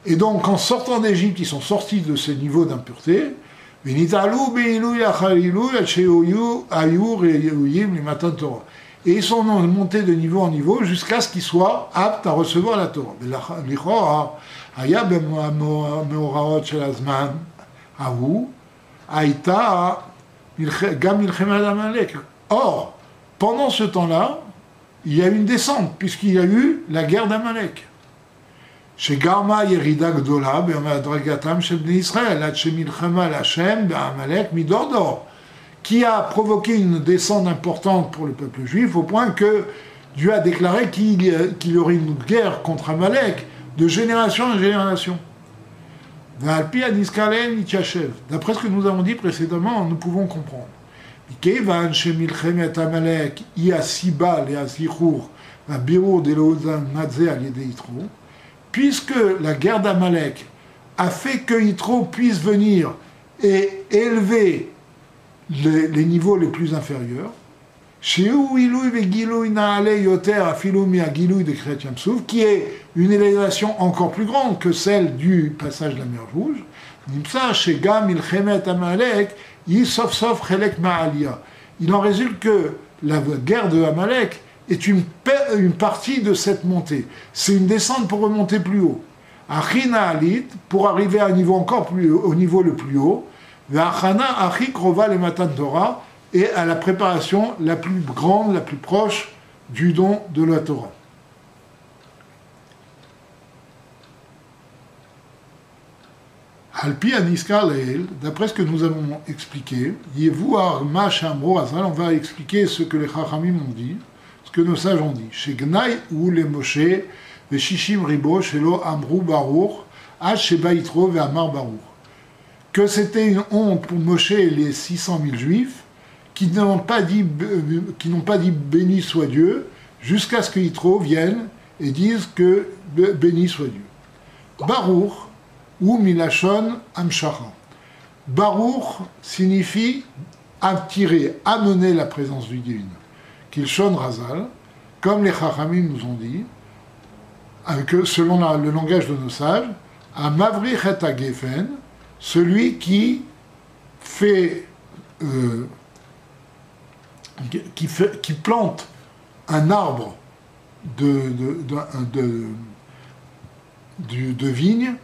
Et donc, en sortant d'Égypte, ils sont sortis de ce niveau d'impureté. Et ils sont montés de niveau en niveau jusqu'à ce qu'ils soient aptes à recevoir la Torah. Or, pendant ce temps-là, il y a eu une descente, puisqu'il y a eu la guerre d'Amalek. Chez Garma Yerida Gdola, Be'amadragatam Shel Israël, Milchema Lachem, Be'amalek Midordor qui a provoqué une descente importante pour le peuple juif, au point que Dieu a déclaré qu'il y aurait une guerre contre Amalek de génération en génération. D'après ce que nous avons dit précédemment, nous pouvons comprendre. Puisque la guerre d'Amalek a fait que Yitro puisse venir et élever les, niveaux les plus inférieurs, qui est une élévation encore plus grande que celle du passage de la mer Rouge, il en résulte que la guerre de Amalek est une, une partie de cette montée. C'est une descente pour remonter plus haut. Alit, pour arriver à un niveau encore plus au niveau le plus haut, et à la préparation la plus grande, la plus proche du don de la Torah. Alpi Aniskar d'après ce que nous avons expliqué, on va expliquer ce que les Chachamim ont dit, que nos sages ont dit. Chez Gnai ou les Moshe, les Shishim Ribo, chez Lo Amrou H chez Baitro, Amar Baruch que c'était une honte pour Moshe et les 600 000 juifs qui n'ont pas dit, qui n'ont pas dit béni soit Dieu jusqu'à ce que Yitro vienne et dise que béni soit Dieu. Baruch ou Milachon Amshara. Baruch signifie attirer, amener la présence du divin. Kilshon Razal, comme les Chachamim nous ont dit, selon le langage de nos sages, à Mavri et celui qui fait, euh, qui, fait qui plante un arbre de, de, de, vigne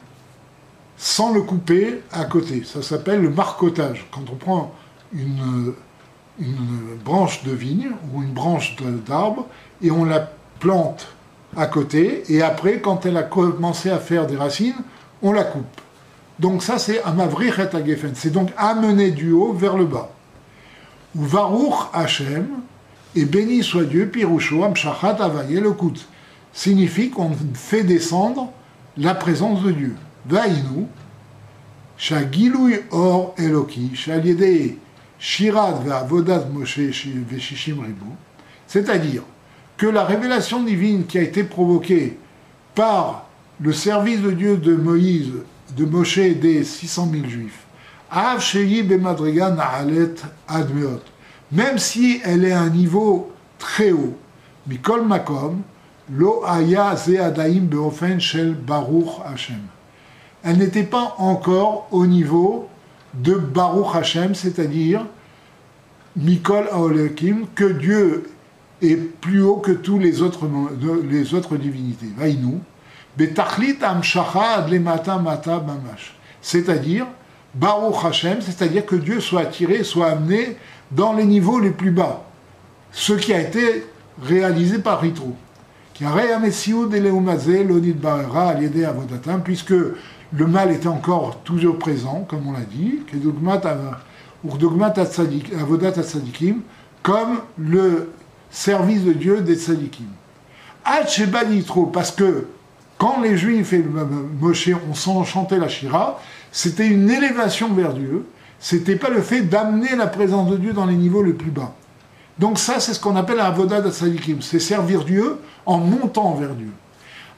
sans le couper à côté. Ça s'appelle le marcotage. Quand on prend une, une branche de vigne ou une branche d'arbre et on la plante à côté, et après, quand elle a commencé à faire des racines, on la coupe. Donc ça, c'est Amavri Gefen. C'est donc amener du haut vers le bas. Ou Varuch Hashem, et béni soit Dieu, Pirusho, Amshachat Avaye. Signifie qu'on fait descendre la présence de Dieu. Vainu, Shagilui Or Eloki, Shaliede Moshe. C'est-à-dire que la révélation divine qui a été provoquée par le service de Dieu de Moïse de Moshe des 600 000 juifs. Même si elle est à un niveau très haut. Mikol Makom, Lo Aya Beofen Shel Baruch Hashem. Elle n'était pas encore au niveau de Baruch Hashem, c'est-à-dire Mikol Aolekim, que Dieu est plus haut que tous les autres, les autres divinités. Vaïnou, Betachlit Amshacha Adlemata Mata Bamash. C'est-à-dire, Baruch Hashem, c'est-à-dire que Dieu soit attiré, soit amené dans les niveaux les plus bas. Ce qui a été réalisé par Ritro. Puisque le mal était encore toujours présent, comme on l'a dit, comme le service de Dieu des tzadikim. Parce que quand les Juifs et Moshe ont chanté la Shira, c'était une élévation vers Dieu, c'était pas le fait d'amener la présence de Dieu dans les niveaux les plus bas. Donc ça, c'est ce qu'on appelle un avodat tzadikim, c'est servir Dieu en montant vers Dieu.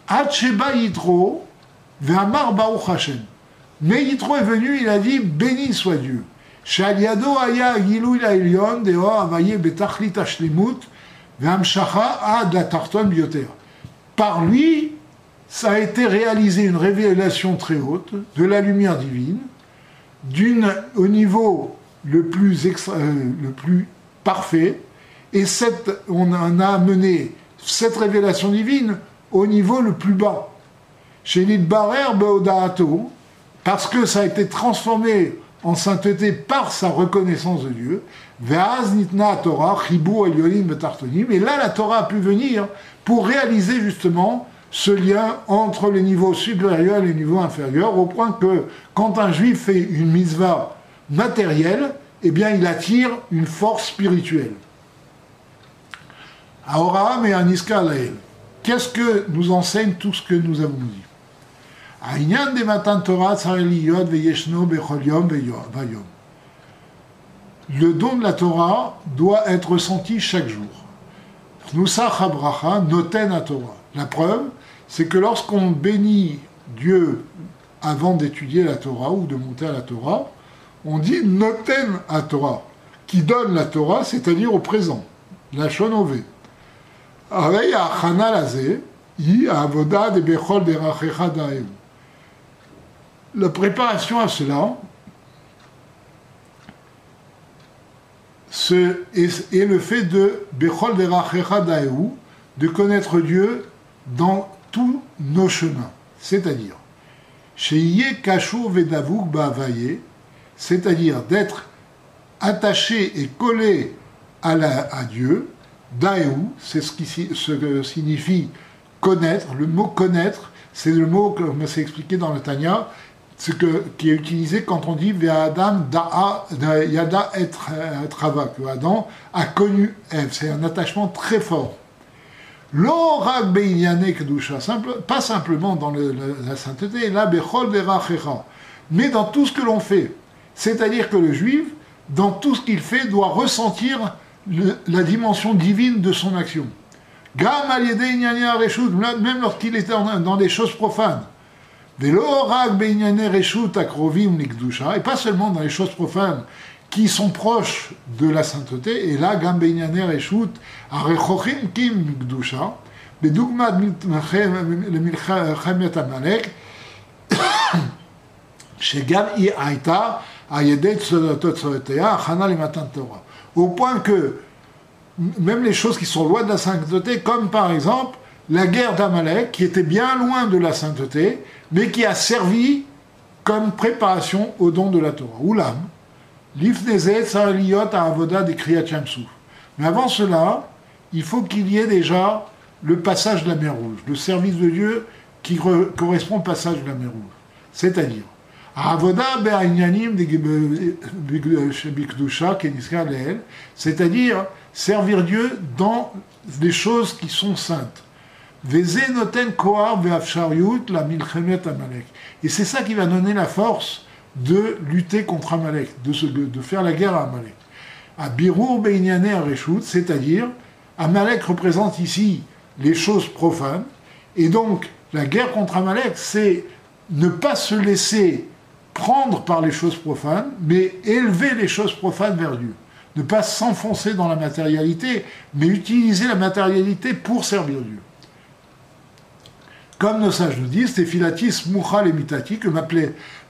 Hacheba Yitro, Ve'amar Baruch Hashem. Mais Yitro est venu, il a dit, béni soit Dieu. Shaliado tarton. Par lui, ça a été réalisé une révélation très haute de la lumière divine, au niveau le plus, euh, le plus parfait, et cette, on a amené cette révélation divine au niveau le plus bas. Chez Lidbarer Beodaato, parce que ça a été transformé en sainteté par sa reconnaissance de Dieu, Veaz Nitna Torah, Chibou Eliolim Tartonim, et là la Torah a pu venir pour réaliser justement ce lien entre les niveaux supérieurs et les niveaux inférieurs, au point que quand un juif fait une mitzvah matérielle, eh bien il attire une force spirituelle. Abraham et Aniska Qu'est-ce que nous enseigne tout ce que nous avons dit? Le don de la Torah doit être ressenti chaque jour. noten Torah. La preuve, c'est que lorsqu'on bénit Dieu avant d'étudier la Torah ou de monter à la Torah, on dit noten à Torah, qui donne la Torah, c'est-à-dire au présent, la shonové. La préparation à cela est, le fait de de connaître Dieu dans tous nos chemins. C'est-à-dire, c'est-à-dire d'être attaché et collé à, Dieu, Daehu, c'est ce, qui, ce que signifie connaître. Le mot connaître, c'est le mot que c'est expliqué dans le Tanya, ce qui est utilisé quand on dit Adam da'a yada et trava, que Adam a connu Ève. C'est un attachement très fort. L'orak kedusha, pas simplement dans la sainteté, la bechol mais dans tout ce que l'on fait. C'est-à-dire que le juif, dans tout ce qu'il fait, doit ressentir la dimension divine de son action. Même lorsqu'il était dans des choses profanes Et pas seulement dans les choses profanes qui sont proches de la sainteté, et là, Gam Beinyane Reshut, Arechochim Kim Gdusha, בדוגמת למלחמת עמלק, שגם היא הייתה על ידי תוצאותיה הכנה למתן תורה au point que même les choses qui sont loin de la sainteté, comme par exemple la guerre d'Amalek, qui était bien loin de la sainteté, mais qui a servi comme préparation au don de la Torah. Oulam, l'ifnezet saraliot à avoda des Mais avant cela, il faut qu'il y ait déjà le passage de la mer Rouge, le service de Dieu qui correspond au passage de la mer Rouge. C'est-à-dire, c'est-à-dire servir Dieu dans des choses qui sont saintes. Et c'est ça qui va donner la force de lutter contre Amalek, de, faire la guerre à Amalek. Birur c'est-à-dire, Amalek représente ici les choses profanes, et donc la guerre contre Amalek, c'est ne pas se laisser prendre par les choses profanes, mais élever les choses profanes vers Dieu. Ne pas s'enfoncer dans la matérialité, mais utiliser la matérialité pour servir Dieu. Comme nos sages nous disent, filatis mouchal et mitati, que ma,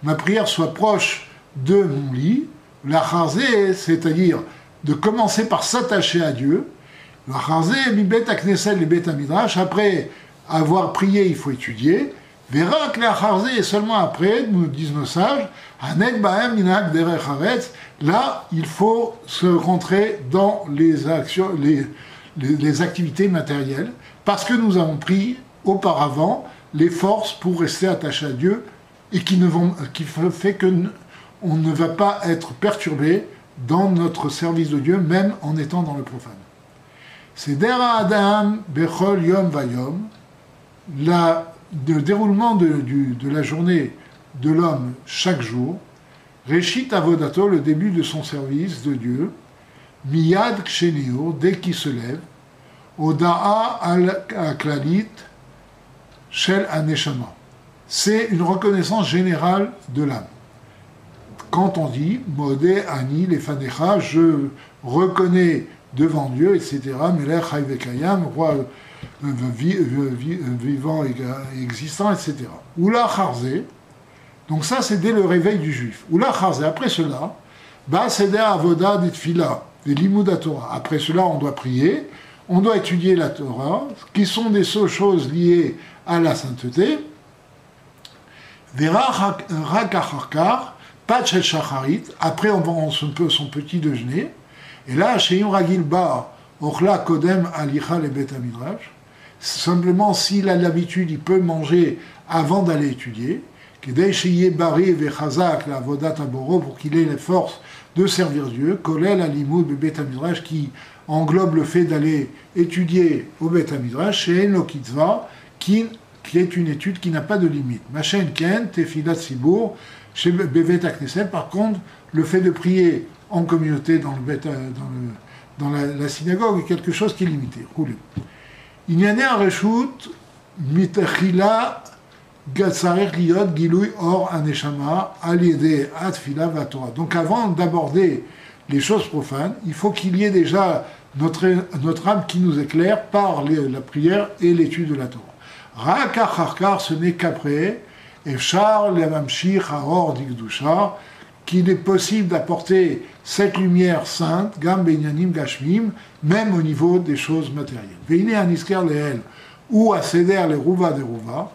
ma prière soit proche de mon lit, la c'est-à-dire de commencer par s'attacher à Dieu. Après avoir prié, il faut étudier. Verra que et seulement après, nous disent nos sages, là, il faut se rentrer dans les, actions, les, les, activités matérielles, parce que nous avons pris auparavant les forces pour rester attachés à Dieu et qui, ne vont, qui fait que on ne va pas être perturbé dans notre service de Dieu, même en étant dans le profane. C'est Dera Adam Bechol Yom Vayom, le déroulement de, de la journée de l'homme chaque jour, Réchit Avodato, le début de son service de Dieu, Miyad Kshenio, dès qu'il se lève, Oda'a al-Klalit, Shel Aneshama. C'est une reconnaissance générale de l'âme. Quand on dit Modé Ani Lefanecha, je reconnais devant Dieu, etc., Melech Hayvekayam, roi vivant et existant, etc. Oula Charze, donc ça c'est dès le réveil du juif. Oula Charze, après cela, Ba Seder Avoda Ditfila, Torah. Après cela, on doit prier, on doit étudier la Torah, qui sont des choses liées à la sainteté. Vera Rakacharkar, Pachel Shacharit, après on prend son, petit déjeuner, et là, chez Ragil Bar, Ochla Kodem Alicha le Bet simplement s'il a l'habitude, il peut manger avant d'aller étudier, pour qu'il ait les forces de servir Dieu, Kolel Alimud Bet qui englobe le fait d'aller étudier au Bet Midrash, chez Enokitzva, qui, qui est une étude qui n'a pas de limite. Machen Ken, Tefilat Sibour, chez Bevet Knesset, par contre, le fait de prier en communauté dans, le, dans, le, dans la, synagogue est quelque chose qui est limité. Il y en a un reshut, mitachila gilui or aneshama aliede atfila vatora. Donc avant d'aborder les choses profanes, il faut qu'il y ait déjà notre, notre âme qui nous éclaire par la prière et l'étude de la Torah. Rakar harkar, ce n'est qu'après, et char lamamshir haor digdusha, qu'il est possible d'apporter cette lumière sainte, gam benyanim gashmim, même au niveau des choses matérielles. Veine anisker lehel, ou à céder les rouva des rouva.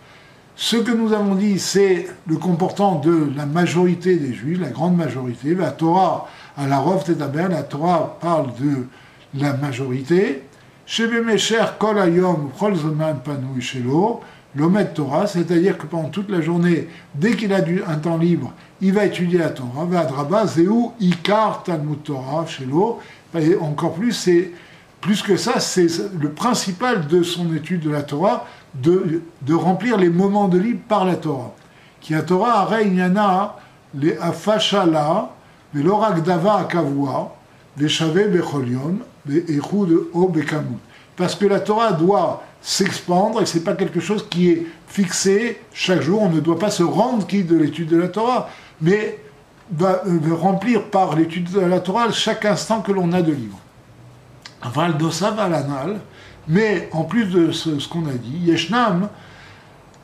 Ce que nous avons dit, c'est le comportement de la majorité des juifs, la grande majorité. La Torah, à la Rov Tedaber, la Torah parle de la majorité. Shebemesher kol ayom chol zoman panui shelo, l'omet Torah, c'est-à-dire que pendant toute la journée, dès qu'il a un temps libre, il va étudier la Torah, Vadraba, Zéou, Ikar, Talmud Torah, Shelo, et encore plus, c'est plus que ça, c'est le principal de son étude de la Torah, de, de remplir les moments de libre par la Torah. Qui a Torah, Areinyana, les Afashala, les Lorakdava Akavua, les Shave Becholion, les Echud O Bekamut. Parce que la Torah doit s'expandre et c'est pas quelque chose qui est fixé chaque jour. On ne doit pas se rendre quitte de l'étude de la Torah mais va, euh, remplir par l'étude de la Torah chaque instant que l'on a de livre. Val l'anal, mais en plus de ce, qu'on a dit, Yeshnam,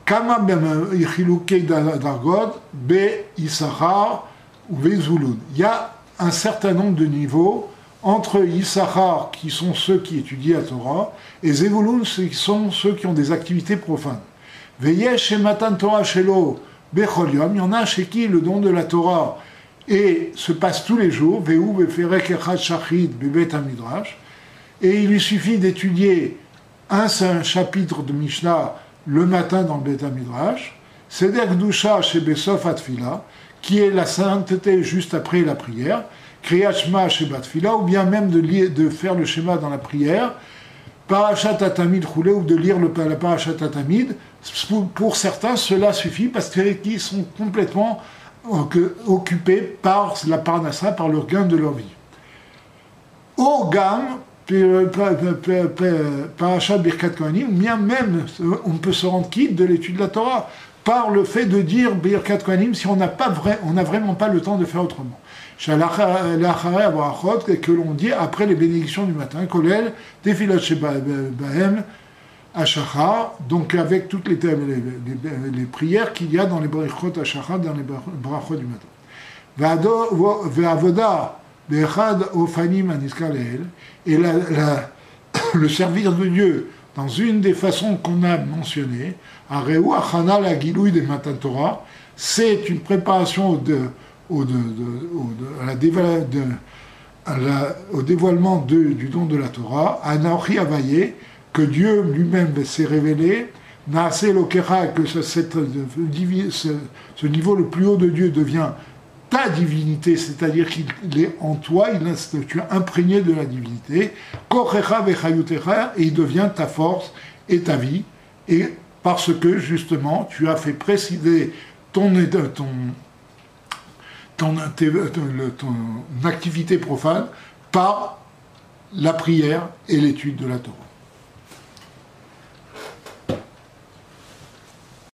Kama Dargod, Be Issachar Il y a un certain nombre de niveaux entre Issachar, qui sont ceux qui étudient la Torah, et Zevulun, qui sont ceux qui ont des activités profanes. Veyesh et Matan Torah Shelo, Becholium, il y en a chez qui le don de la Torah et se passe tous les jours, et il lui suffit d'étudier un seul chapitre de Mishnah le matin dans le Bet Midrash, Seder Gdusha chez Besof Atfila, qui est la sainteté juste après la prière, Shema Batfila, ou bien même de, faire le schéma dans la prière, Parashat Atamid roulé ou de lire le, la Parashat Atamid, pour certains, cela suffit parce qu'ils sont complètement occupés par la parnassa, par le gain de leur vie. Gamme, Parashat Birkat Kohanim, bien même, on peut se rendre quitte de l'étude de la Torah par le fait de dire Birkat Kohanim si on n'a pas on n'a vraiment pas le temps de faire autrement. que l'on dit après les bénédictions du matin, Kolel, Tefilat Shebahem, Ashachar, donc avec toutes les, les, prières qu'il y a dans les brachot Ashachar, dans les brachot du matin. Ve'avoda Bechad Ofanim Aniskaleel, et le servir de Dieu dans une des façons qu'on a mentionnées, Areu la Gilouï des Matan Torah, c'est une préparation au, dévoilement du don de la Torah, Anaochi Avaye, que Dieu lui-même s'est révélé, Naase que ce niveau le plus haut de Dieu devient ta divinité, c'est-à-dire qu'il est en toi, il, tu es imprégné de la divinité, et il devient ta force et ta vie, et parce que justement tu as fait préciser ton, ton, ton, ton activité profane par la prière et l'étude de la Torah.